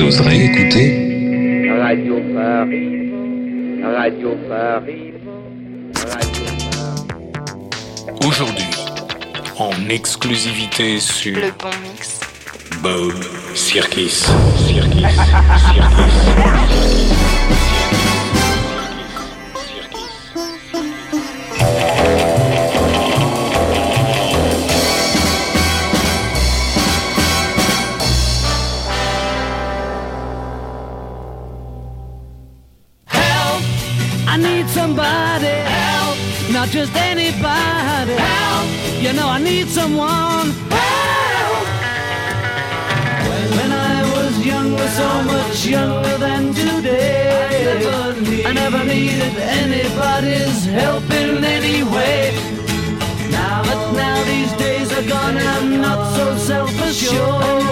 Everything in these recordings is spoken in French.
Vous oserez écouter Radio Paris, Radio Paris, Radio Paris. aujourd'hui en exclusivité sur Le bon mix. Bob Circus. Circus. You know I need someone. Help! When I was younger, so much younger than today, I never, needed anybody's help in any way. Now, but now these days are gone and I'm not so self-assured.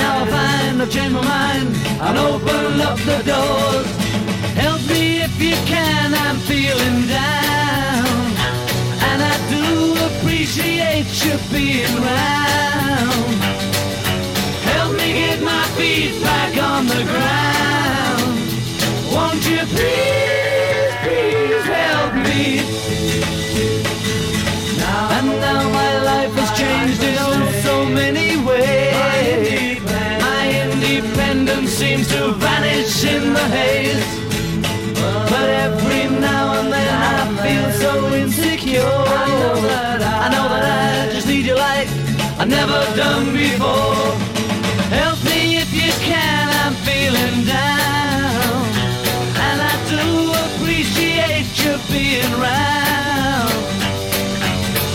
Now I find I've changed my mind and open up the doors. Help me if you can, I'm feeling down. Appreciate you being round. Help me get my feet back on the ground. Won't you please, please help me? Now, And now my life has changed in oh so many ways. My independence seems to vanish in the haze. Done before. Help me if you can, I'm feeling down. And I do appreciate you being round.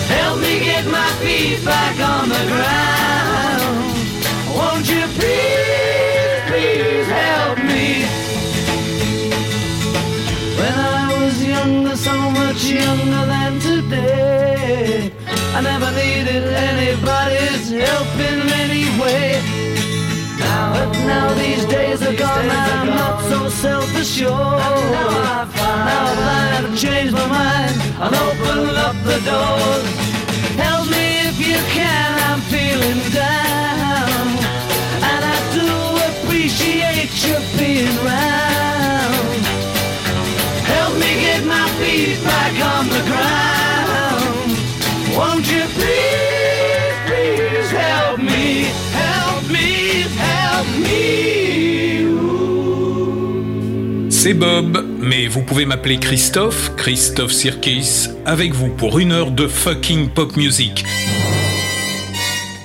Help me get my feet back on the ground. Now I find I've changed my mind and opened up the doors. Help me if you can, I'm feeling down. And I do appreciate you being round. Help me get my feet back on the ground. Won't you please, please help me, help me, help me. C'est Bob, mais vous pouvez m'appeler Christophe, Christophe Circus, avec vous pour une heure de fucking pop music.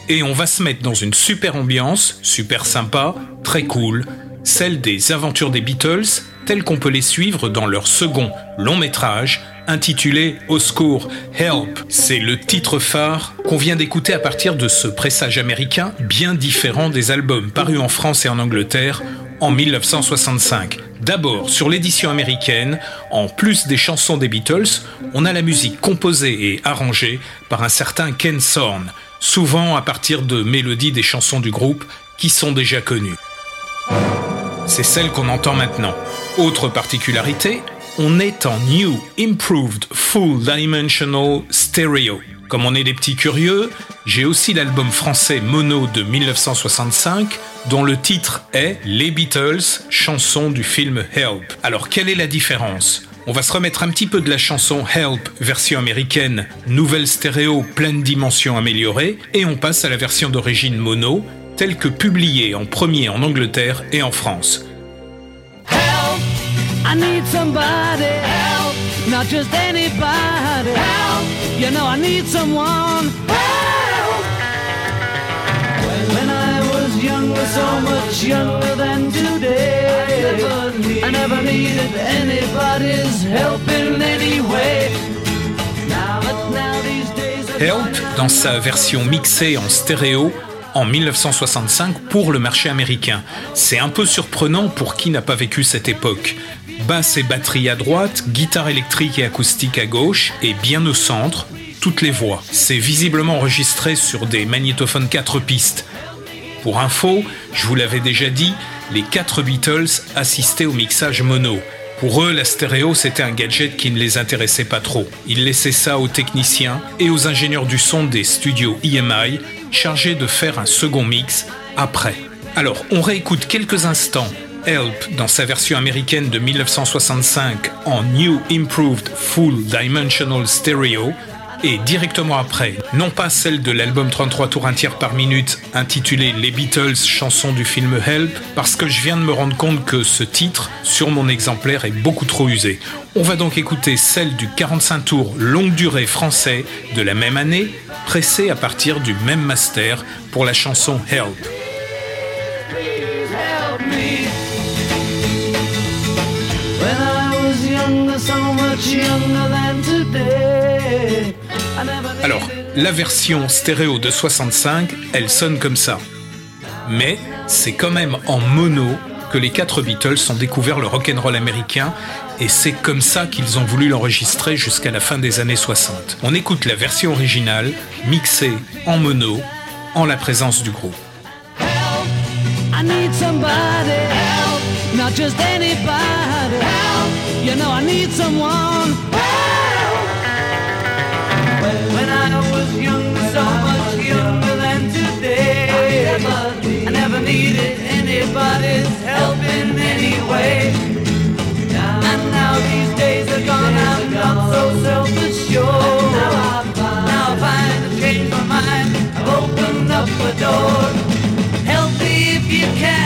Et on va se mettre dans une super ambiance, super sympa, très cool, celle des aventures des Beatles, telles qu'on peut les suivre dans leur second long métrage, intitulé Au secours, Help. C'est le titre phare qu'on vient d'écouter à partir de ce pressage américain bien différent des albums parus en France et en Angleterre en 1965. D'abord, sur l'édition américaine, en plus des chansons des Beatles, on a la musique composée et arrangée par un certain Ken Thorne, souvent à partir de mélodies des chansons du groupe qui sont déjà connues. C'est celle qu'on entend maintenant. Autre particularité, on est en New Improved Full Dimensional Stereo. Comme on est des petits curieux, j'ai aussi l'album français Mono de 1965 dont le titre est Les Beatles, chanson du film Help. Alors quelle est la différence? On va se remettre un petit peu de la chanson Help, version américaine, nouvelle stéréo, pleine dimension améliorée, et on passe à la version d'origine mono, telle que publiée en premier en Angleterre et en France. You know I need someone. Help! When I was younger, so much younger than today, I never, needed anybody's help in any way. Now, but now these days are Help, dans sa version mixée en stéréo, en 1965 pour le marché américain. C'est un peu surprenant pour qui n'a pas vécu cette époque. Basse et batterie à droite, guitare électrique et acoustique à gauche, et bien au centre, toutes les voix. C'est visiblement enregistré sur des magnétophones 4 pistes. Pour info, je vous l'avais déjà dit, les 4 Beatles assistaient au mixage mono. Pour eux, la stéréo, c'était un gadget qui ne les intéressait pas trop. Ils laissaient ça aux techniciens et aux ingénieurs du son des studios EMI, chargés de faire un second mix après. Alors, on réécoute quelques instants Help dans sa version américaine de 1965 en New Improved Full Dimensional Stereo et directement après, non pas celle de l'album 33 tours un tiers par minute intitulé Les Beatles, chanson du film Help, parce que je viens de me rendre compte que ce titre, sur mon exemplaire, est beaucoup trop usé. On va donc écouter celle du 45 tours longue durée français de la même année, pressée à partir du même master pour la chanson Help. help Alors, la version stéréo de 65, elle sonne comme ça. Mais c'est quand même en mono que les quatre Beatles ont découvert le rock'n'roll américain et c'est comme ça qu'ils ont voulu l'enregistrer jusqu'à la fin des années 60. On écoute la version originale, mixée en mono, en la présence du groupe. help. I need somebody help, not just anybody help. You know I need someone. When I was younger, so much younger than today, I never needed anybody's help in any way. And now these days are gone, I'm not so self-assured. Now I find, I've changed my mind. I've opened up the door. Help me if you can,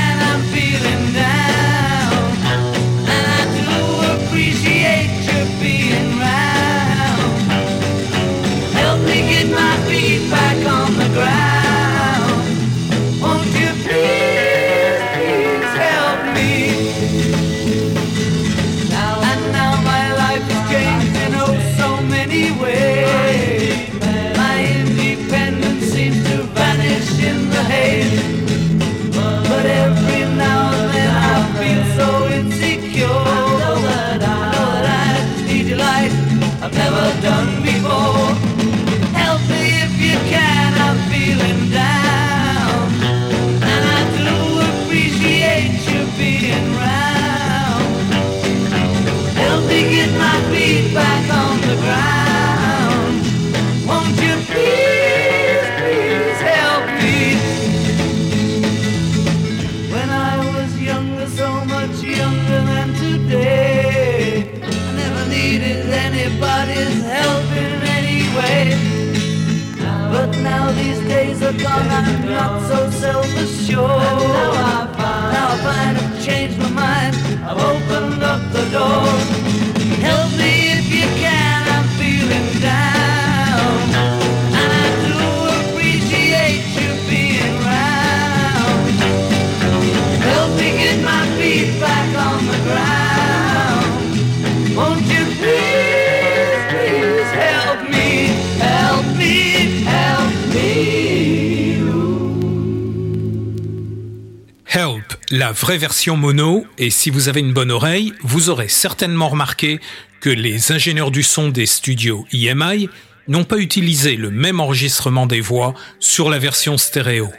la vraie version mono, et si vous avez une bonne oreille, vous aurez certainement remarqué que les ingénieurs du son des studios EMI n'ont pas utilisé le même enregistrement des voix sur la version stéréo.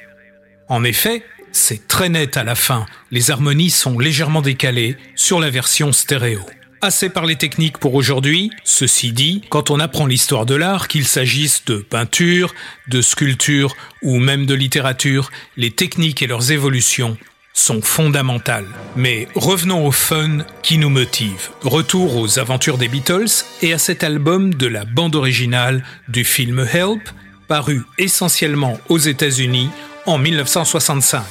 En effet, c'est très net à la fin, les harmonies sont légèrement décalées sur la version stéréo. Assez parlé technique pour aujourd'hui, ceci dit, quand on apprend l'histoire de l'art, qu'il s'agisse de peinture, de sculpture ou même de littérature, les techniques et leurs évolutions sont fondamentales. Mais revenons au fun qui nous motive. Retour aux aventures des Beatles et à cet album de la bande originale du film Help, paru essentiellement aux États-Unis en 1965.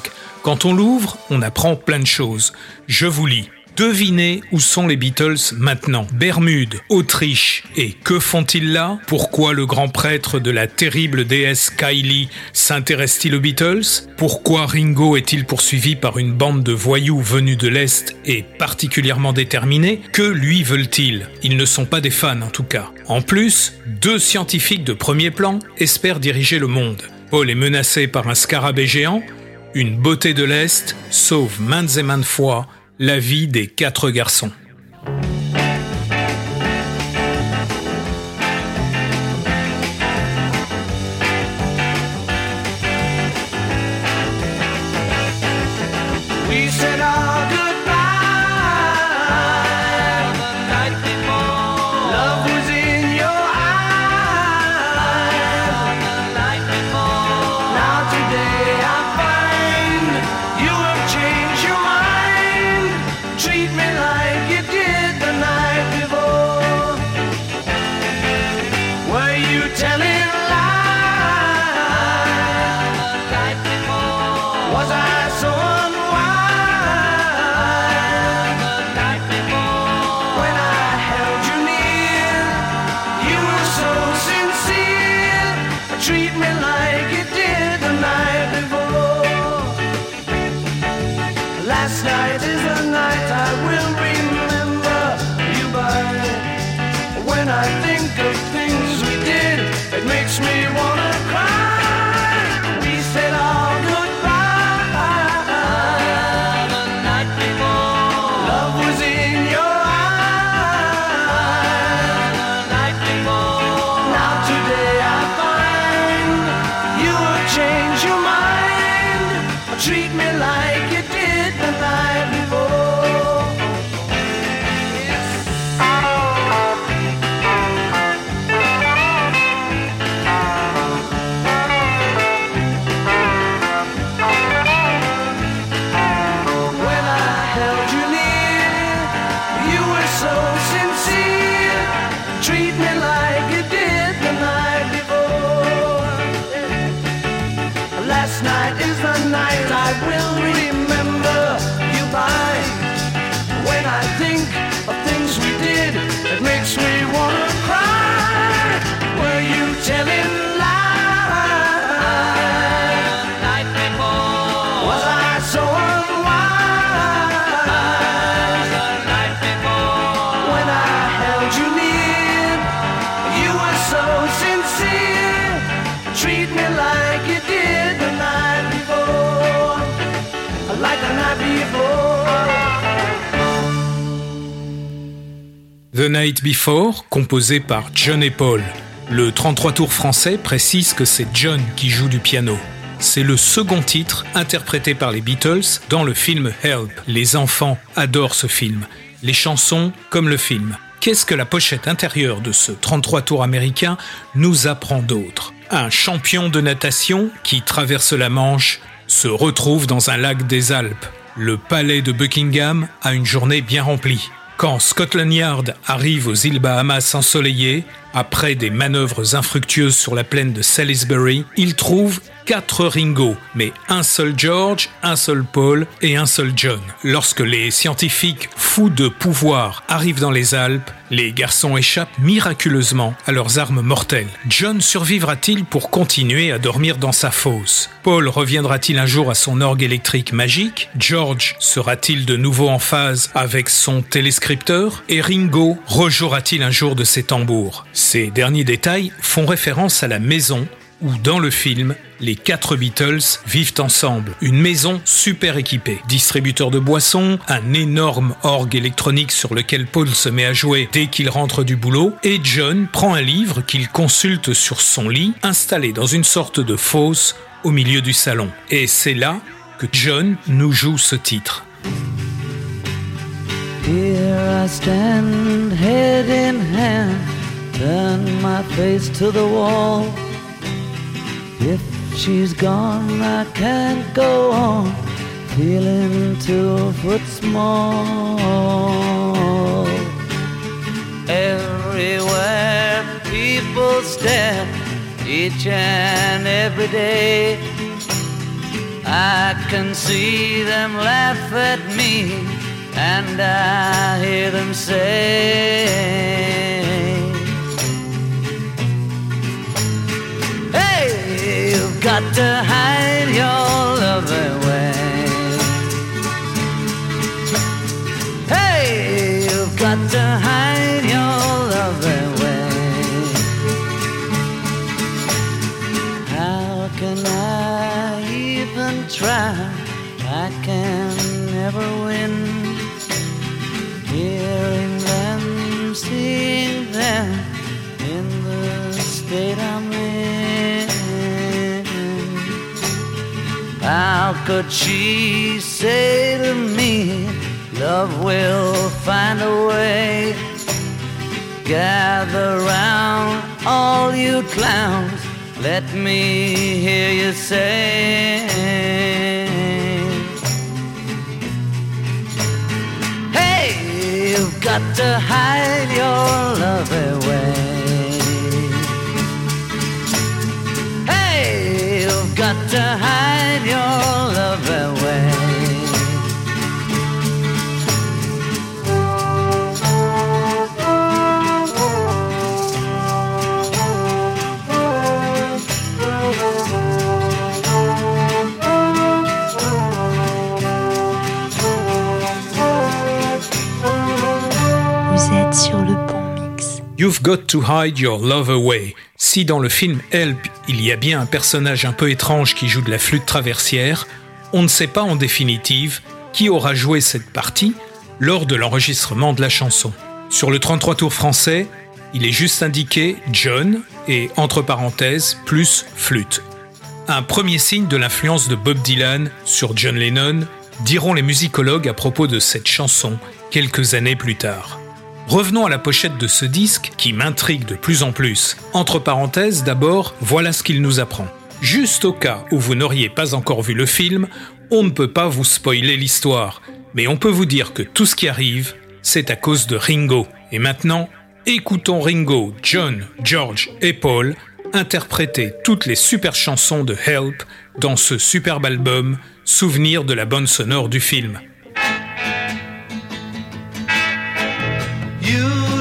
Quand on l'ouvre, on apprend plein de choses. Je vous lis. Devinez où sont les Beatles maintenant. Bermude, Autriche. Et que font-ils là? Pourquoi le grand prêtre de la terrible déesse Kylie s'intéresse-t-il aux Beatles? Pourquoi Ringo est-il poursuivi par une bande de voyous venus de l'Est et particulièrement déterminés? Que lui veulent-ils? Ils ne sont pas des fans en tout cas. En plus, deux scientifiques de premier plan espèrent diriger le monde. Paul est menacé par un scarabée géant. Une beauté de l'Est sauve maintes et maintes fois la vie des quatre garçons. The Night Before, composé par John et Paul. Le 33 tours français précise que c'est John qui joue du piano. C'est le second titre interprété par les Beatles dans le film Help. Les enfants adorent ce film. Les chansons comme le film. Qu'est-ce que la pochette intérieure de ce 33 tours américain nous apprend d'autre? Un champion de natation qui traverse la Manche se retrouve dans un lac des Alpes. Le palais de Buckingham a une journée bien remplie. Quand Scotland Yard arrive aux îles Bahamas ensoleillées, après des manœuvres infructueuses sur la plaine de Salisbury, il trouve quatre Ringo, mais un seul George, un seul Paul et un seul John. Lorsque les scientifiques fous de pouvoir arrivent dans les Alpes, les garçons échappent miraculeusement à leurs armes mortelles. John survivra-t-il pour continuer à dormir dans sa fosse? Paul reviendra-t-il un jour à son orgue électrique magique? George sera-t-il de nouveau en phase avec son téléscripteur? Et Ringo rejouera-t-il un jour de ses tambours? Ces derniers détails font référence à la maison où dans le film, les quatre Beatles vivent ensemble. Une maison super équipée. Distributeur de boissons, un énorme orgue électronique sur lequel Paul se met à jouer dès qu'il rentre du boulot, et John prend un livre qu'il consulte sur son lit, installé dans une sorte de fosse au milieu du salon. Et c'est là que John nous joue ce titre. Turn my face to the wall. If she's gone, I can't go on, feeling two foot small. Everywhere people stare, each and every day. I can see them laugh at me, and I hear them say, got to hide your love away. Hey, you've got to hide your love away. How can I even try? I can never win. Hearing them, seeing them in the state I'm How could she say to me, Love will find a way? Gather round, all you clowns, let me hear you say. Hey, you've got to hide your love away. Hey, you've got to hide your love away. Vous êtes sur le bon mix. You've Got to Hide Your Love Away. Si dans le film Help, il y a bien un personnage un peu étrange qui joue de la flûte traversière, on ne sait pas en définitive qui aura joué cette partie lors de l'enregistrement de la chanson. Sur le 33 tours français, il est juste indiqué John et entre parenthèses plus flûte. Un premier signe de l'influence de Bob Dylan sur John Lennon, diront les musicologues à propos de cette chanson quelques années plus tard. Revenons à la pochette de ce disque qui m'intrigue de plus en plus. Entre parenthèses, d'abord, voilà ce qu'il nous apprend. Juste au cas où vous n'auriez pas encore vu le film, on ne peut pas vous spoiler l'histoire, mais on peut vous dire que tout ce qui arrive, c'est à cause de Ringo. Et maintenant, écoutons Ringo, John, George et Paul interpréter toutes les super chansons de Help dans ce superbe album, souvenir de la bande sonore du film.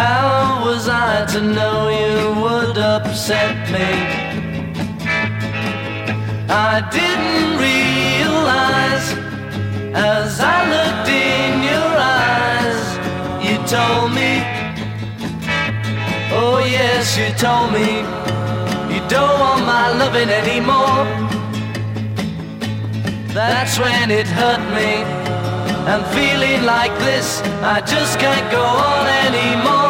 How was I to know you would upset me? I didn't realize as I looked in your eyes, you told me. Oh, yes, you told me you don't want my loving anymore. That's when it hurt me. I'm feeling like this, I just can't go on anymore.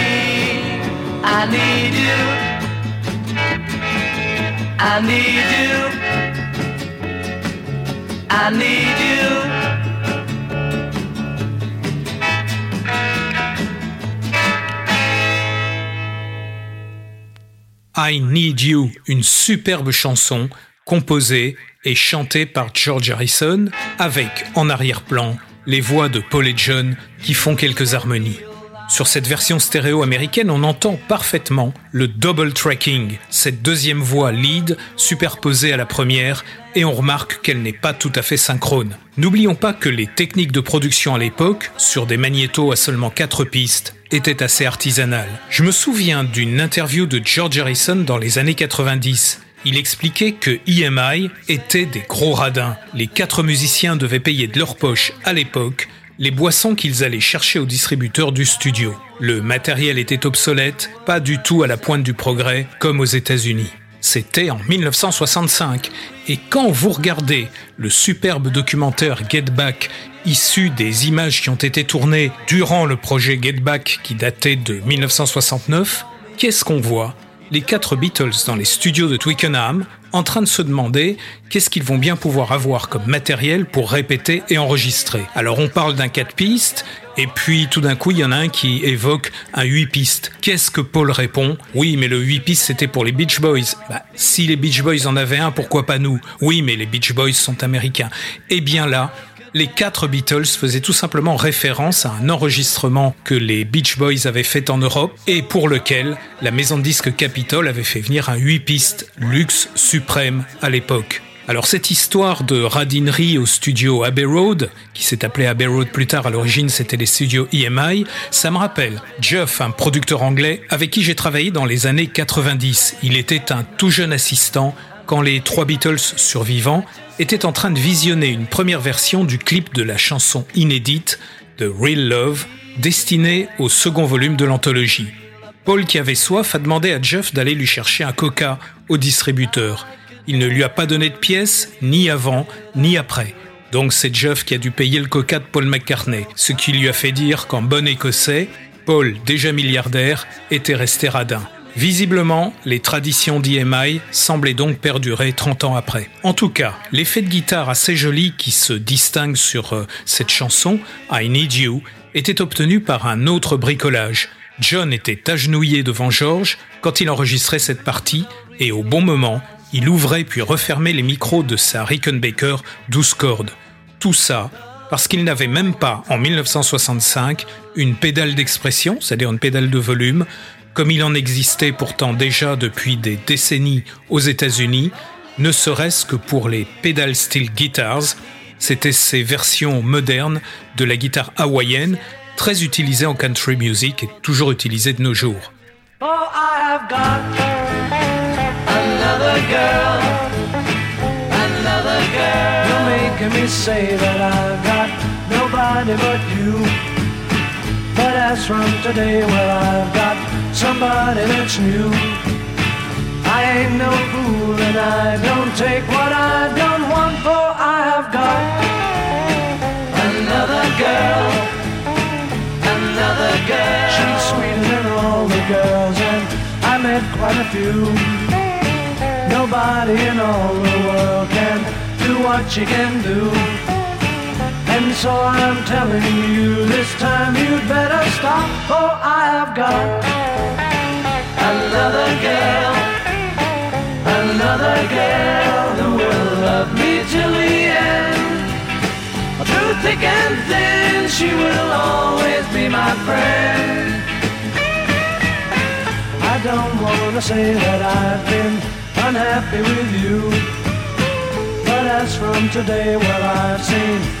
I need you. I need you. I need you. I Need You, une superbe chanson composée et chantée par George Harrison, avec en arrière-plan les voix de Paul et John qui font quelques harmonies. Sur cette version stéréo américaine, on entend parfaitement le double tracking, cette deuxième voix lead superposée à la première, et on remarque qu'elle n'est pas tout à fait synchrone. N'oublions pas que les techniques de production à l'époque, sur des magnétos à seulement 4 pistes, étaient assez artisanales. Je me souviens d'une interview de George Harrison dans les années 90. Il expliquait que EMI était des gros radins. Les quatre musiciens devaient payer de leur poche à l'époque les boissons qu'ils allaient chercher au distributeur du studio. Le matériel était obsolète, pas du tout à la pointe du progrès comme aux États-Unis. C'était en 1965. Et quand vous regardez le superbe documentaire Get Back, issu des images qui ont été tournées durant le projet Get Back qui datait de 1969, qu'est-ce qu'on voit? Les quatre Beatles dans les studios de Twickenham en train de se demander qu'est-ce qu'ils vont bien pouvoir avoir comme matériel pour répéter et enregistrer. Alors on parle d'un 4 pistes, et puis tout d'un coup il y en a un qui évoque un 8 pistes. Qu'est-ce que Paul répond? Oui mais le 8 pistes c'était pour les Beach Boys. Bah, si les Beach Boys en avaient un, pourquoi pas nous? Oui mais les Beach Boys sont américains. Eh bien là, les quatre Beatles faisaient tout simplement référence à un enregistrement que les Beach Boys avaient fait en Europe et pour lequel la maison de disques Capitol avait fait venir un 8 pistes luxe suprême à l'époque. Alors cette histoire de radinerie au studio Abbey Road, qui s'est appelé Abbey Road plus tard, à l'origine c'était les studios EMI, ça me rappelle Jeff, un producteur anglais avec qui j'ai travaillé dans les années 90. Il était un tout jeune assistant quand les trois Beatles survivants était en train de visionner une première version du clip de la chanson inédite de Real Love, destinée au second volume de l'anthologie. Paul, qui avait soif, a demandé à Jeff d'aller lui chercher un coca au distributeur. Il ne lui a pas donné de pièces, ni avant, ni après. Donc c'est Jeff qui a dû payer le coca de Paul McCartney, ce qui lui a fait dire qu'en bon écossais, Paul, déjà milliardaire, était resté radin. Visiblement, les traditions d'EMI semblaient donc perdurer 30 ans après. En tout cas, l'effet de guitare assez joli qui se distingue sur euh, cette chanson, I Need You, était obtenu par un autre bricolage. John était agenouillé devant George quand il enregistrait cette partie et au bon moment, il ouvrait puis refermait les micros de sa Rickenbacker 12 cordes. Tout ça parce qu'il n'avait même pas, en 1965, une pédale d'expression, c'est-à-dire une pédale de volume, comme il en existait pourtant déjà depuis des décennies aux États-Unis, ne serait-ce que pour les pedal steel guitars, c'était ces versions modernes de la guitare hawaïenne, très utilisées en country music et toujours utilisées de nos jours. Oh, another girl, making me say that I've got nobody but you. From today, well, I've got somebody that's new. I ain't no fool and I don't take what I don't want, for I have got another girl, another girl. She's sweeter than all the girls, and I met quite a few. Nobody in all the world can do what she can do. And so I'm telling you, this time you'd better stop, for I have got another girl, another girl who will love me till the end. Through thick and thin, she will always be my friend. I don't wanna say that I've been unhappy with you. But as from today, well, I've seen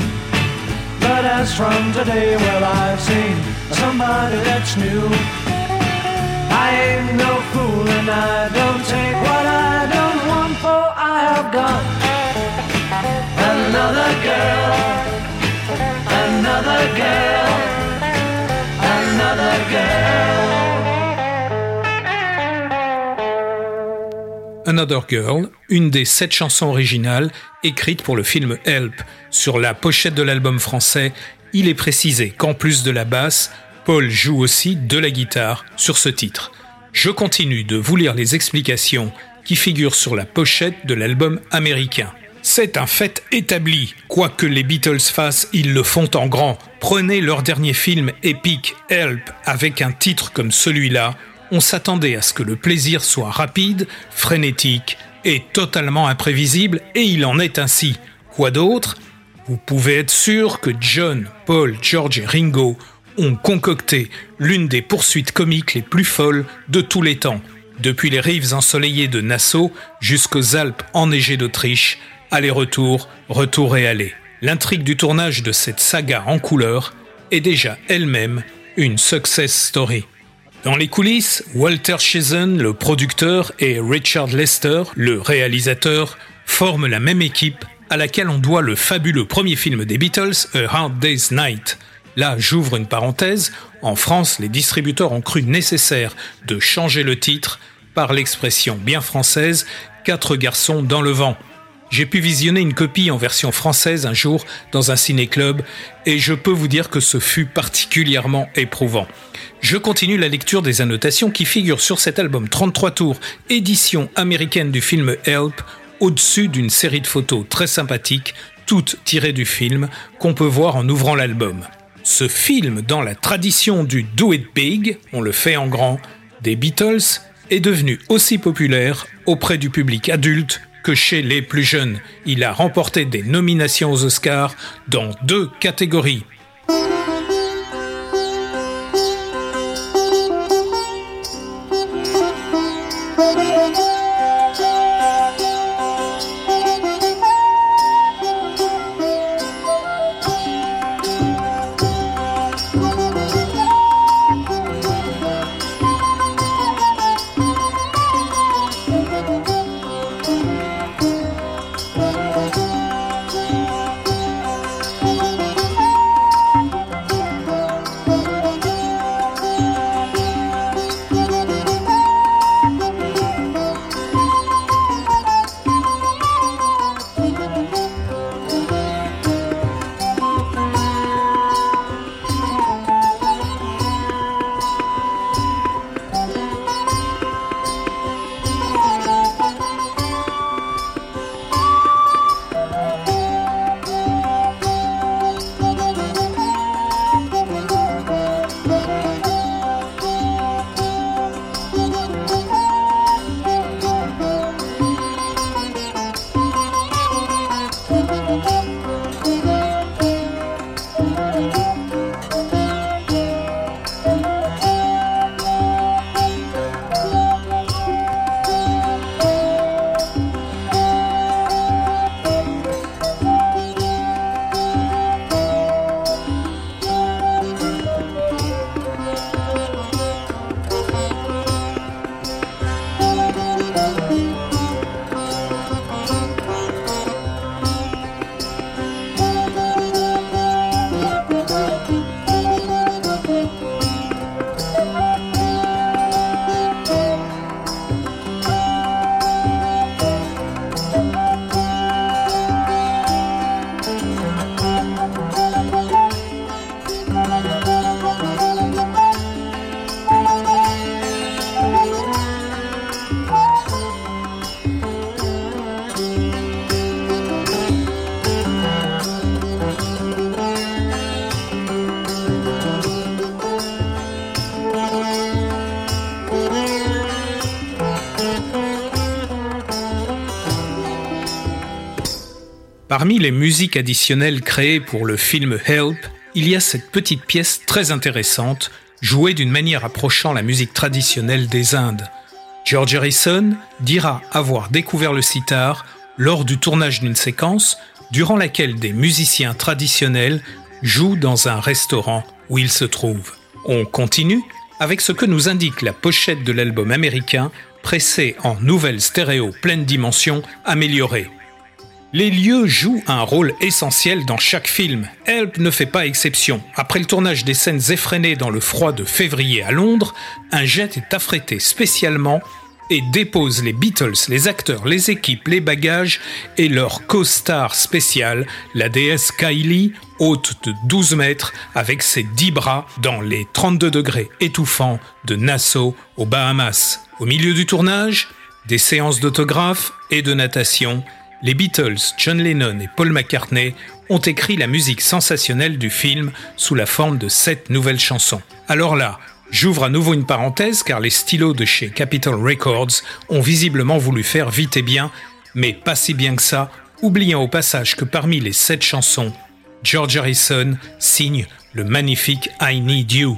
But as from today, well, I've seen somebody that's new. I ain't no fool and I don't take what I don't want, for I have got another girl, another girl, another girl. Another Girl, une des sept chansons originales écrites pour le film Help. Sur la pochette de l'album français, il est précisé qu'en plus de la basse, Paul joue aussi de la guitare sur ce titre. Je continue de vous lire les explications qui figurent sur la pochette de l'album américain. C'est un fait établi. Quoi que les Beatles fassent, ils le font en grand. Prenez leur dernier film épique, Help, avec un titre comme celui-là. On s'attendait à ce que le plaisir soit rapide, frénétique et totalement imprévisible, et il en est ainsi. Quoi d'autre? Vous pouvez être sûr que John, Paul, George et Ringo ont concocté l'une des poursuites comiques les plus folles de tous les temps, depuis les rives ensoleillées de Nassau jusqu'aux Alpes enneigées d'Autriche, aller-retour, retour et aller. L'intrigue du tournage de cette saga en couleur est déjà elle-même une success story. Dans les coulisses, Walter Chazen, le producteur, et Richard Lester, le réalisateur, forment la même équipe à laquelle on doit le fabuleux premier film des Beatles, A Hard Day's Night. Là, j'ouvre une parenthèse, en France, les distributeurs ont cru nécessaire de changer le titre par l'expression bien française Quatre garçons dans le vent. J'ai pu visionner une copie en version française un jour dans un ciné-club et je peux vous dire que ce fut particulièrement éprouvant. Je continue la lecture des annotations qui figurent sur cet album 33 tours, édition américaine du film Help, au-dessus d'une série de photos très sympathiques, toutes tirées du film, qu'on peut voir en ouvrant l'album. Ce film, dans la tradition du Do It Big, on le fait en grand, des Beatles, est devenu aussi populaire auprès du public adulte que chez les plus jeunes. Il a remporté des nominations aux Oscars dans deux catégories. Parmi les musiques additionnelles créées pour le film Help, il y a cette petite pièce très intéressante, jouée d'une manière approchant la musique traditionnelle des Indes. George Harrison dira avoir découvert le sitar lors du tournage d'une séquence durant laquelle des musiciens traditionnels jouent dans un restaurant où il se trouve. On continue avec ce que nous indique la pochette de l'album américain pressé en nouvelle stéréo pleine dimension améliorée. Les lieux jouent un rôle essentiel dans chaque film. Help ne fait pas exception. Après le tournage des scènes effrénées dans le froid de février à Londres, un jet est affrété spécialement et dépose les Beatles, les acteurs, les équipes, les bagages et leur co-star spéciale, la déesse Kylie, haute de 12 mètres, avec ses 10 bras dans les 32 degrés étouffants de Nassau aux Bahamas. Au milieu du tournage, des séances d'autographes et de natation les Beatles, John Lennon et Paul McCartney ont écrit la musique sensationnelle du film sous la forme de sept nouvelles chansons. Alors là, j'ouvre à nouveau une parenthèse car les stylos de chez Capitol Records ont visiblement voulu faire vite et bien, mais pas si bien que ça, oubliant au passage que parmi les sept chansons, George Harrison signe le magnifique I Need You.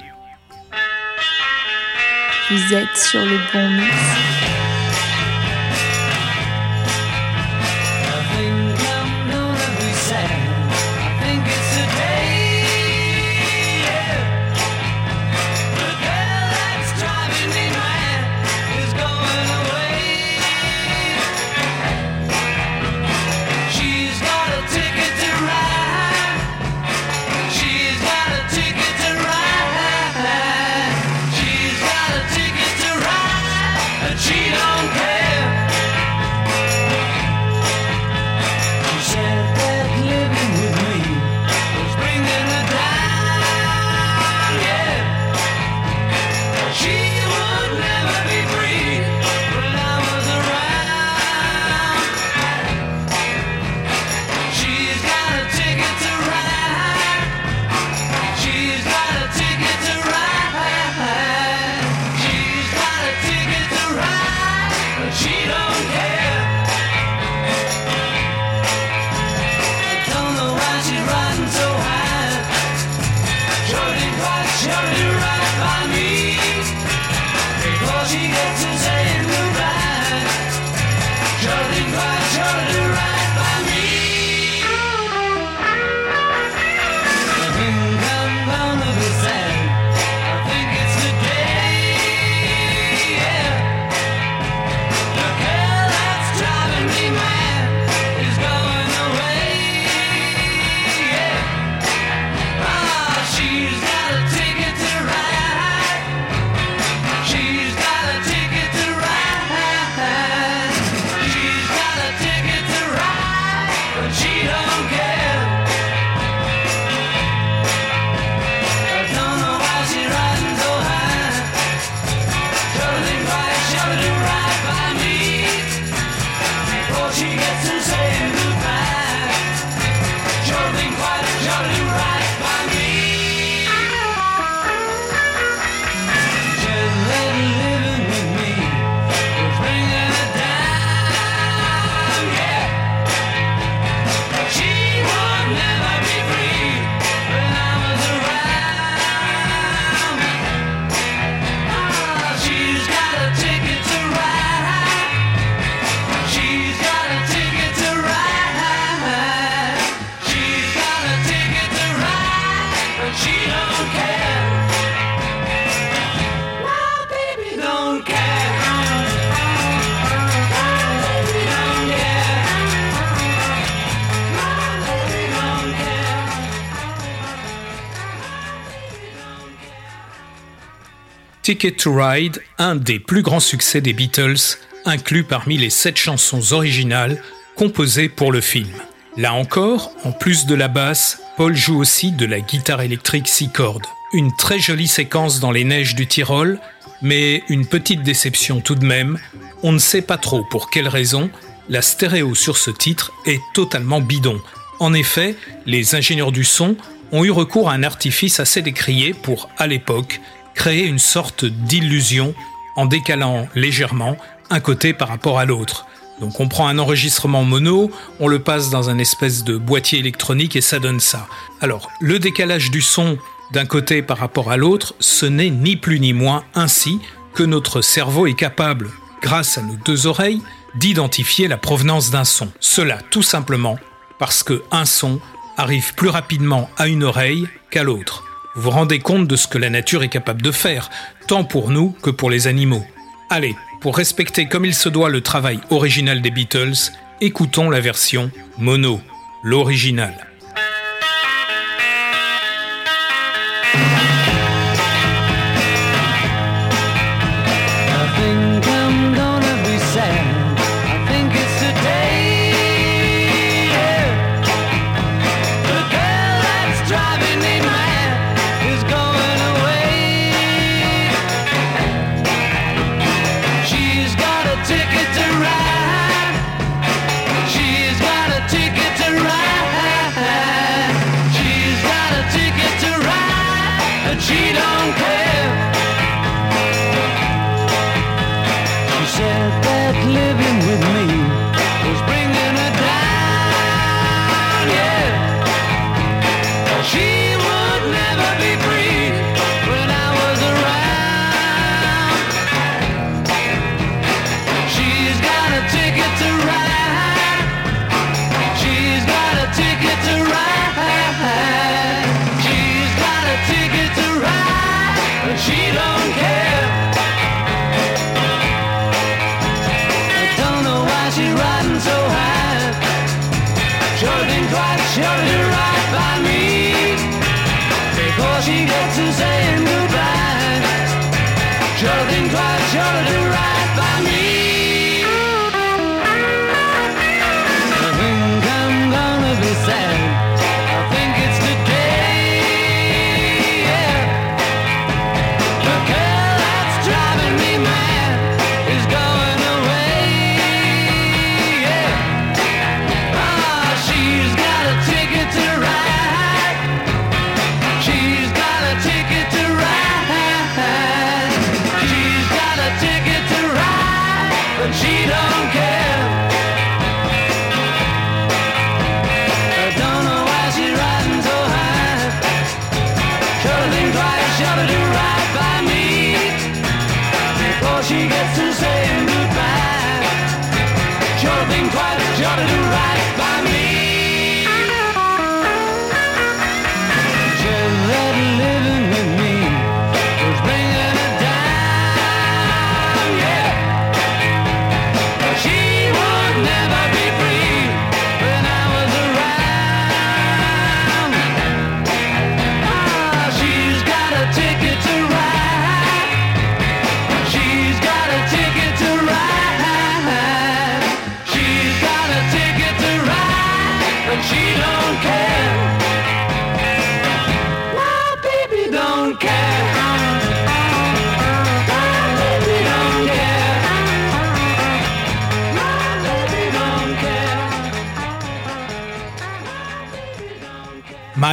Ticket to Ride, un des plus grands succès des Beatles, inclus parmi les sept chansons originales composées pour le film. Là encore, en plus de la basse, Paul joue aussi de la guitare électrique six cordes. Une très jolie séquence dans les neiges du Tyrol, mais une petite déception tout de même. On ne sait pas trop pour quelle raison, la stéréo sur ce titre est totalement bidon. En effet, les ingénieurs du son ont eu recours à un artifice assez décrié pour, à l'époque, créer une sorte d'illusion en décalant légèrement un côté par rapport à l'autre. Donc on prend un enregistrement mono, on le passe dans un espèce de boîtier électronique et ça donne ça. Alors le décalage du son d'un côté par rapport à l'autre, ce n'est ni plus ni moins ainsi que notre cerveau est capable, grâce à nos deux oreilles, d'identifier la provenance d'un son. Cela tout simplement parce que un son arrive plus rapidement à une oreille qu'à l'autre. Vous vous rendez compte de ce que la nature est capable de faire, tant pour nous que pour les animaux. Allez, pour respecter comme il se doit le travail original des Beatles, écoutons la version mono, l'original.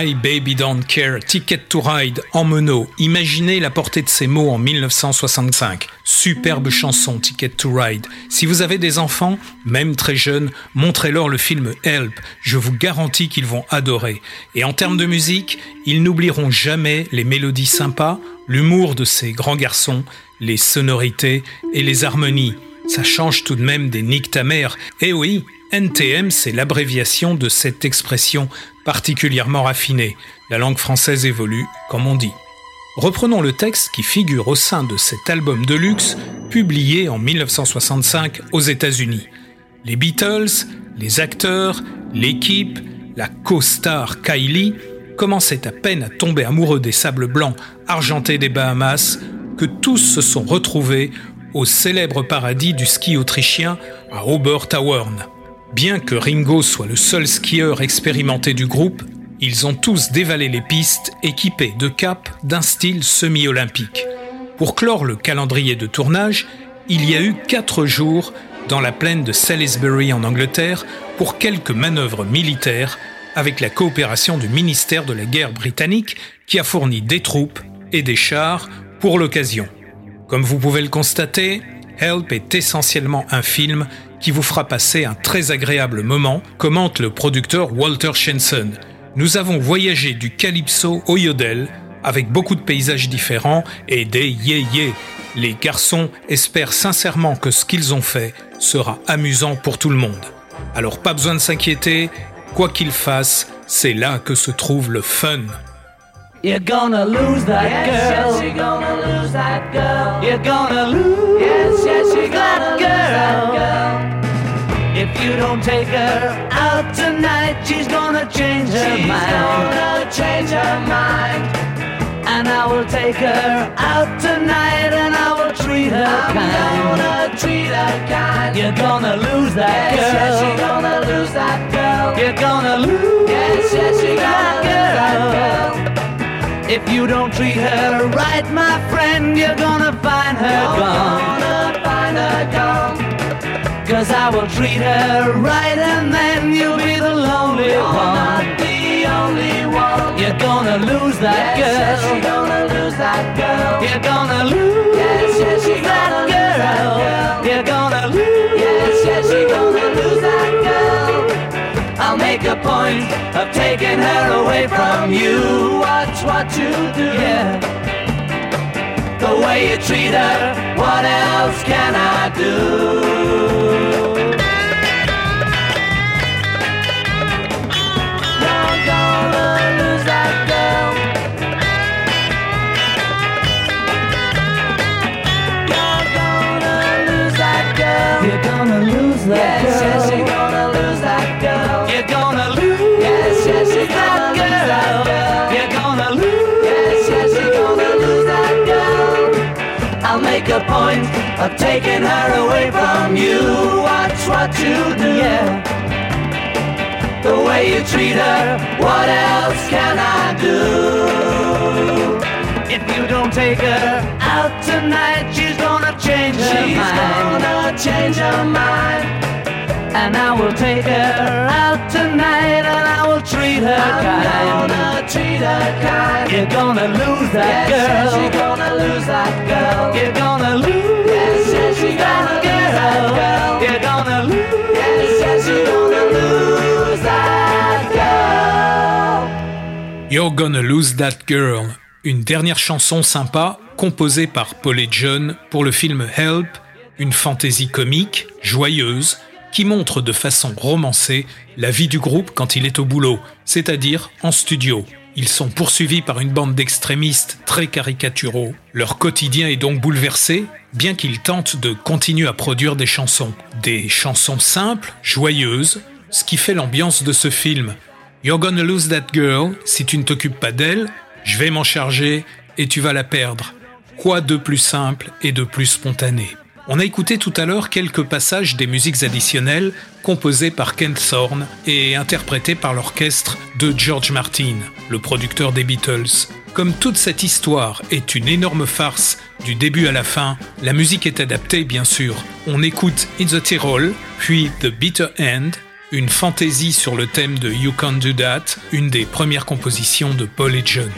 My Baby Don't Care, Ticket to Ride en mono. Imaginez la portée de ces mots en 1965. Superbe chanson, Ticket to Ride. Si vous avez des enfants, même très jeunes, montrez-leur le film Help. Je vous garantis qu'ils vont adorer. Et en termes de musique, ils n'oublieront jamais les mélodies sympas, l'humour de ces grands garçons, les sonorités et les harmonies. Ça change tout de même des Nick ta mère. Eh oui, NTM, c'est l'abréviation de cette expression particulièrement raffinée. La langue française évolue, comme on dit. Reprenons le texte qui figure au sein de cet album de luxe publié en 1965 aux États-Unis. Les Beatles, les acteurs, l'équipe, la co-star Kylie commençaient à peine à tomber amoureux des sables blancs argentés des Bahamas que tous se sont retrouvés au célèbre paradis du ski autrichien à Obertauern. Bien que Ringo soit le seul skieur expérimenté du groupe, ils ont tous dévalé les pistes équipés de capes d'un style semi-olympique. Pour clore le calendrier de tournage, il y a eu quatre jours dans la plaine de Salisbury en Angleterre pour quelques manœuvres militaires avec la coopération du ministère de la guerre britannique qui a fourni des troupes et des chars pour l'occasion. Comme vous pouvez le constater, Help est essentiellement un film qui vous fera passer un très agréable moment, commente le producteur Walter Shenson. Nous avons voyagé du calypso au yodel, avec beaucoup de paysages différents et des yé-yé. Les garçons espèrent sincèrement que ce qu'ils ont fait sera amusant pour tout le monde. Alors pas besoin de s'inquiéter, quoi qu'ils fassent, c'est là que se trouve le fun. You're gonna lose that yes, girl. Yes, you're gonna lose that girl. You're gonna lose. Yes, yes, you're gonna lose that girl. If you don't take her out tonight, she's gonna change her she's mind. She's gonna change her mind. And I will take her out tonight, and I will treat her I'm kind. I'm gonna treat her kind. You're gonna lose that yes, girl. Yes, you're gonna lose that girl. You're gonna lose. Yes, yes, you're gonna lose that girl. If you don't treat her right, my friend, you're gonna find her you're gone. Gonna find her gone. Cause I will treat her right and then you'll be the lonely you're one. Not the only one. You're gonna lose that yes, girl. Yes, you're gonna lose that girl. You're gonna lose yes, yes, that, gonna girl. Lose that girl. Point of taking her away from you. Watch what you do. Yeah. The way you treat her, what else can I do? Of taking her away from you. Watch what you do. Yeah. The way you treat her, what else can I do? If you don't take her out tonight, she's gonna change her mind. She's gonna change her mind. And I will take her out tonight and I will treat her I'm kind. gonna treat her kind. You're gonna lose that yes, girl. Yes, you're gonna lose that girl. You're gonna lose. You're gonna lose that girl. Lose that girl. Une dernière chanson sympa composée par Paul et John pour le film Help, une fantaisie comique, joyeuse, qui montre de façon romancée la vie du groupe quand il est au boulot, c'est-à-dire en studio. Ils sont poursuivis par une bande d'extrémistes très caricaturaux. Leur quotidien est donc bouleversé, bien qu'ils tentent de continuer à produire des chansons. Des chansons simples, joyeuses, ce qui fait l'ambiance de ce film. You're gonna lose that girl, si tu ne t'occupes pas d'elle, je vais m'en charger et tu vas la perdre. Quoi de plus simple et de plus spontané? On a écouté tout à l'heure quelques passages des musiques additionnelles composées par Ken Thorne et interprétées par l'orchestre de George Martin, le producteur des Beatles. Comme toute cette histoire est une énorme farce du début à la fin, la musique est adaptée bien sûr. On écoute In the Tyrol, puis The Bitter End, une fantaisie sur le thème de You Can't Do That, une des premières compositions de Paul et John.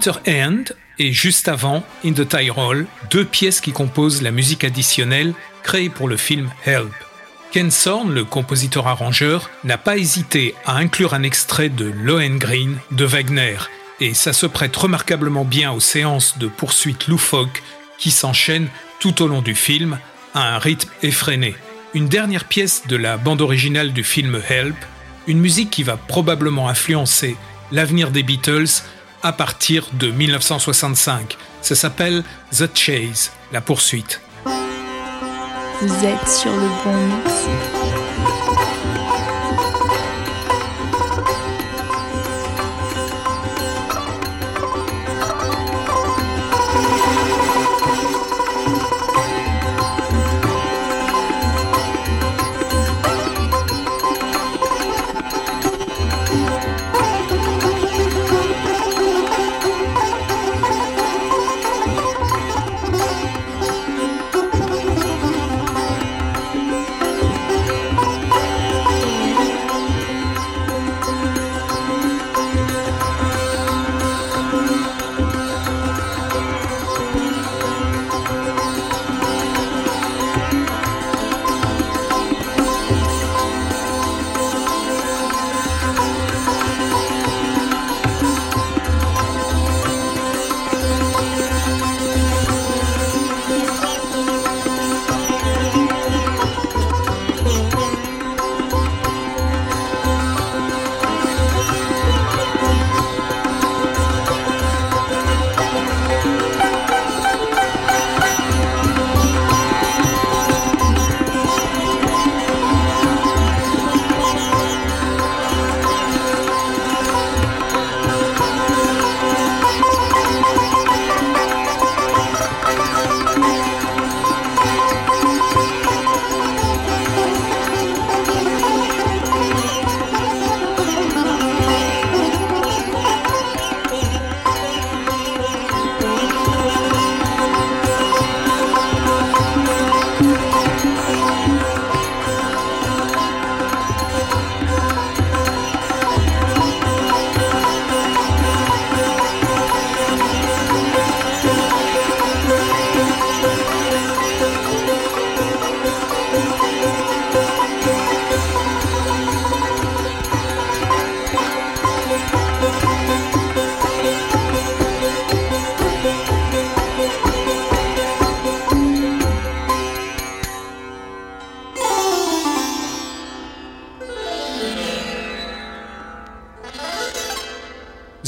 Bitter End et juste avant In the Tyrol, deux pièces qui composent la musique additionnelle créée pour le film Help. Ken Sorn, le compositeur-arrangeur, n'a pas hésité à inclure un extrait de Lohengrin de Wagner, et ça se prête remarquablement bien aux séances de poursuite loufoque qui s'enchaînent tout au long du film à un rythme effréné. Une dernière pièce de la bande originale du film Help, une musique qui va probablement influencer l'avenir des Beatles à partir de 1965. Ça s'appelle The Chase, la poursuite.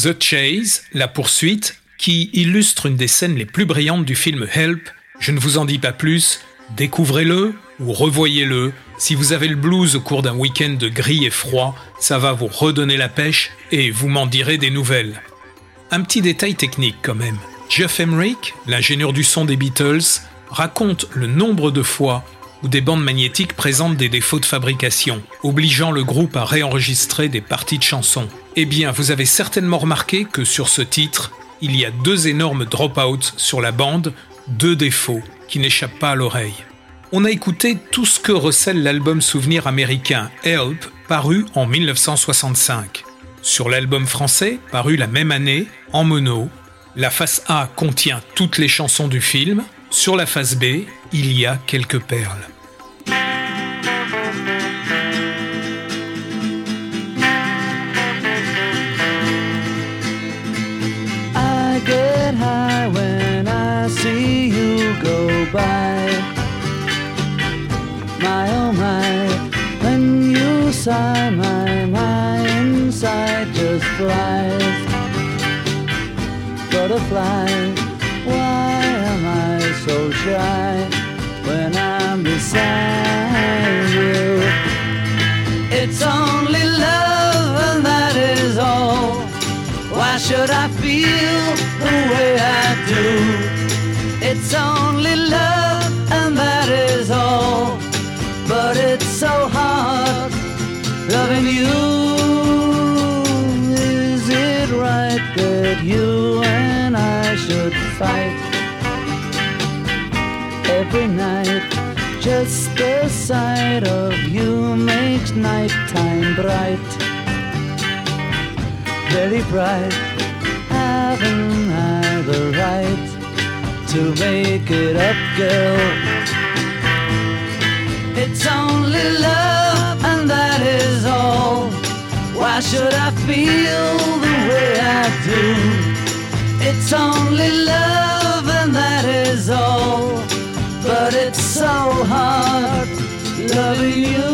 The Chase, la poursuite, qui illustre une des scènes les plus brillantes du film Help. Je ne vous en dis pas plus, découvrez-le ou revoyez-le. Si vous avez le blues au cours d'un week-end de gris et froid, ça va vous redonner la pêche et vous m'en direz des nouvelles. Un petit détail technique quand même. Jeff Emerick, l'ingénieur du son des Beatles, raconte le nombre de fois où des bandes magnétiques présentent des défauts de fabrication, obligeant le groupe à réenregistrer des parties de chansons. Eh bien, vous avez certainement remarqué que sur ce titre, il y a deux énormes dropouts sur la bande, deux défauts qui n'échappent pas à l'oreille. On a écouté tout ce que recèle l'album souvenir américain Help, paru en 1965. Sur l'album français, paru la même année, en mono, la face A contient toutes les chansons du film, sur la face B, il y a quelques perles. High when I see you go by. My oh my, when you sigh, my my inside just flies. Butterfly, why am I so shy when I'm beside you? It's only love and that is all. Should I feel the way I do? It's only love and that is all. But it's so hard loving you. Is it right that you and I should fight every night? Just the sight of you makes nighttime bright very bright. Haven't I the right to make it up, girl? It's only love, and that is all. Why should I feel the way I do? It's only love, and that is all. But it's so hard loving you.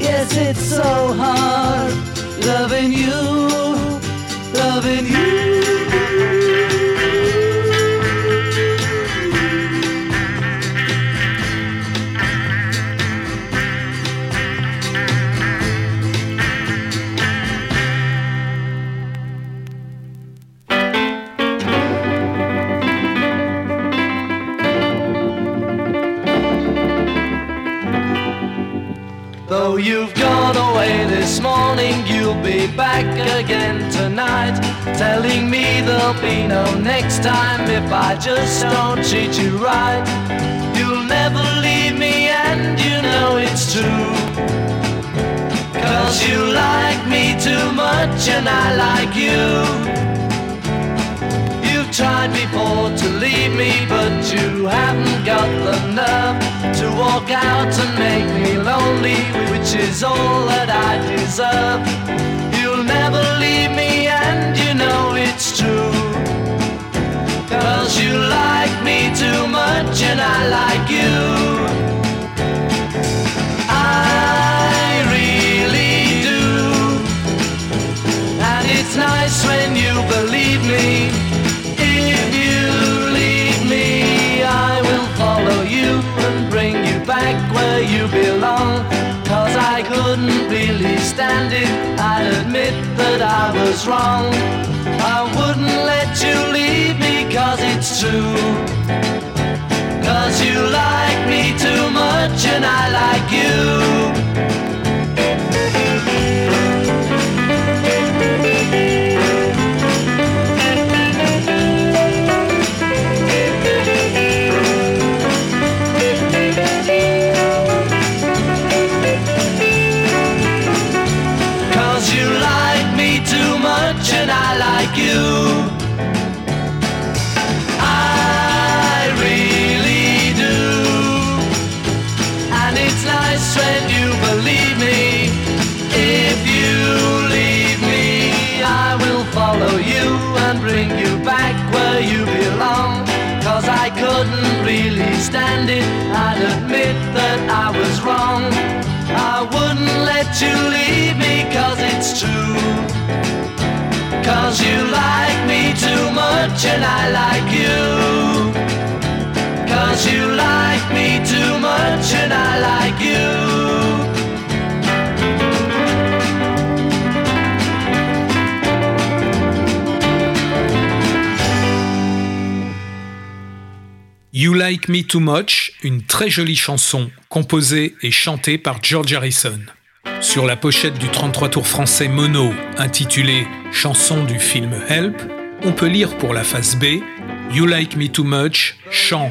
Yes, it's so hard loving you, loving you. There'll be no next time if I just don't treat you right. You'll never leave me, and you know it's true. Cause you like me too much, and I like you. You've tried before to leave me, but you haven't got the nerve to walk out and make me lonely, which is all that I deserve. You'll never leave me, and too much, and I like you. I really do. And it's nice when you believe me. If you leave me, I will follow you and bring you back where you belong. I couldn't really stand it. I'd admit that I was wrong. I wouldn't let you leave me cause it's true. Cause you like me too much and I like you. Like Me Too Much, une très jolie chanson composée et chantée par George Harrison. Sur la pochette du 33 tours français mono intitulée Chanson du film Help, on peut lire pour la face B You Like Me Too Much, chant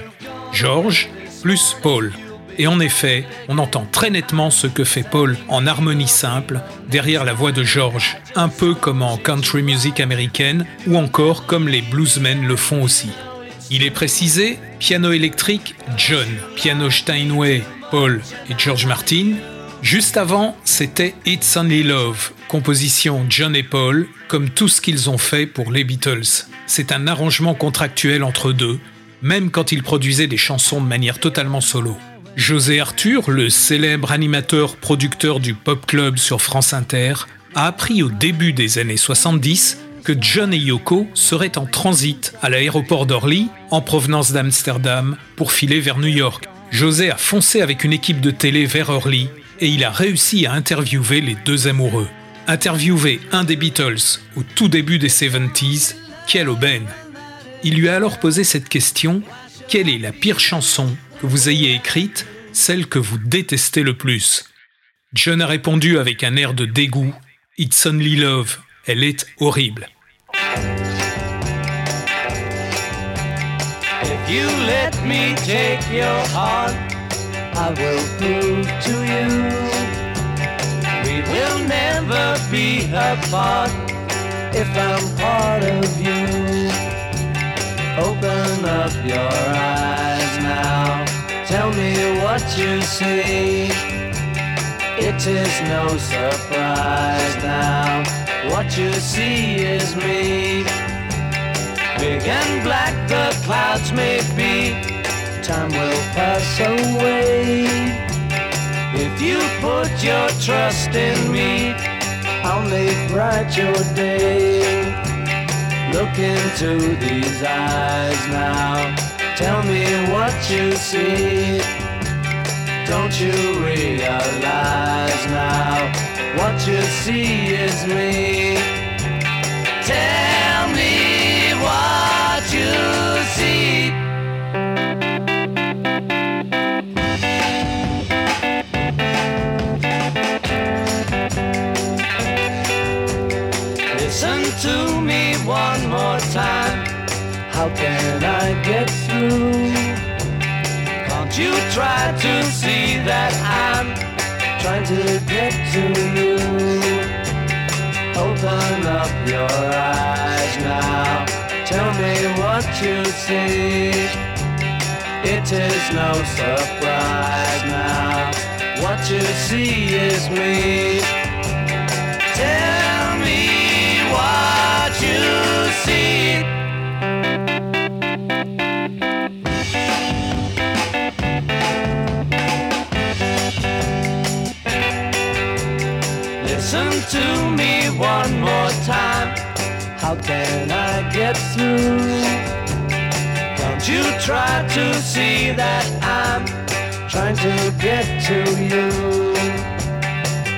George plus Paul. Et en effet, on entend très nettement ce que fait Paul en harmonie simple derrière la voix de George, un peu comme en country music américaine ou encore comme les bluesmen le font aussi. Il est précisé piano électrique John, piano Steinway Paul et George Martin. Juste avant, c'était It's Only Love, composition John et Paul, comme tout ce qu'ils ont fait pour les Beatles. C'est un arrangement contractuel entre deux, même quand ils produisaient des chansons de manière totalement solo. José Arthur, le célèbre animateur producteur du Pop Club sur France Inter, a appris au début des années 70 John et Yoko seraient en transit à l'aéroport d'Orly, en provenance d'Amsterdam, pour filer vers New York. José a foncé avec une équipe de télé vers Orly et il a réussi à interviewer les deux amoureux. Interviewer un des Beatles au tout début des 70s, quelle aubaine Il lui a alors posé cette question quelle est la pire chanson que vous ayez écrite, celle que vous détestez le plus? John a répondu avec un air de dégoût It's Only Love, elle est horrible. You let me take your heart, I will prove to you we will never be apart if I'm part of you. Open up your eyes now, tell me what you see. It is no surprise now, what you see is me. Big and black the clouds may be, time will pass away. If you put your trust in me, I'll make bright your day. Look into these eyes now, tell me what you see. Don't you realize now, what you see is me. Tell How can I get through? Can't you try to see that I'm trying to get to you? Open up your eyes now. Tell me what you see. It is no surprise now. What you see is me. Tell me what you see. To me one more time. How can I get through? Don't you try to see that I'm trying to get to you.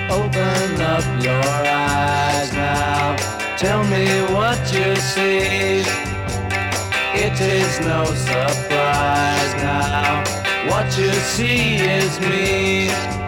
Open up your eyes now. Tell me what you see. It is no surprise now. What you see is me.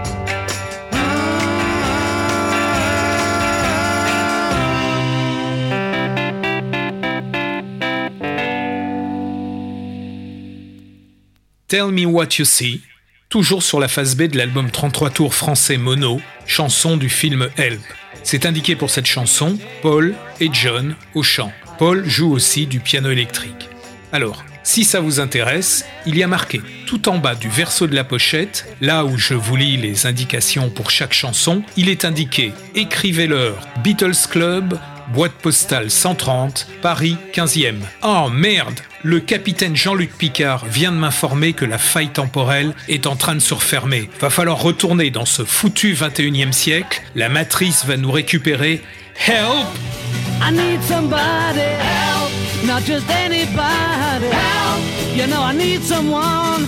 Tell Me What You See, toujours sur la face B de l'album 33 tours français mono, chanson du film Help. C'est indiqué pour cette chanson Paul et John au chant. Paul joue aussi du piano électrique. Alors, si ça vous intéresse, il y a marqué tout en bas du verso de la pochette, là où je vous lis les indications pour chaque chanson, il est indiqué Écrivez-leur Beatles Club, boîte postale 130, Paris 15e. Oh merde Le capitaine Jean-Luc Picard vient de m'informer que la faille temporelle est en train de se refermer. Va falloir retourner dans ce foutu 21e siècle, la matrice va nous récupérer. Help I need somebody help, not just anybody help. You know I need someone.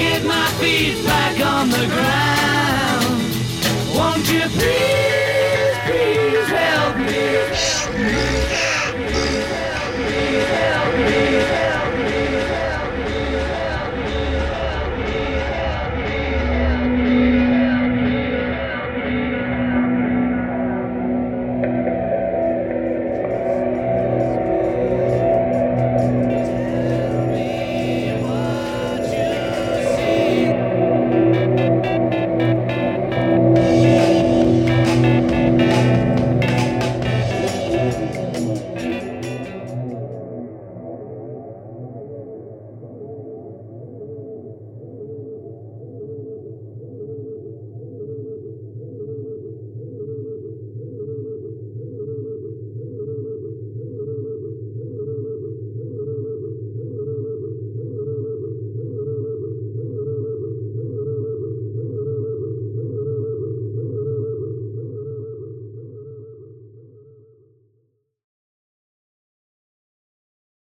get my feet back on the ground. Won't you please, please help me? Help me.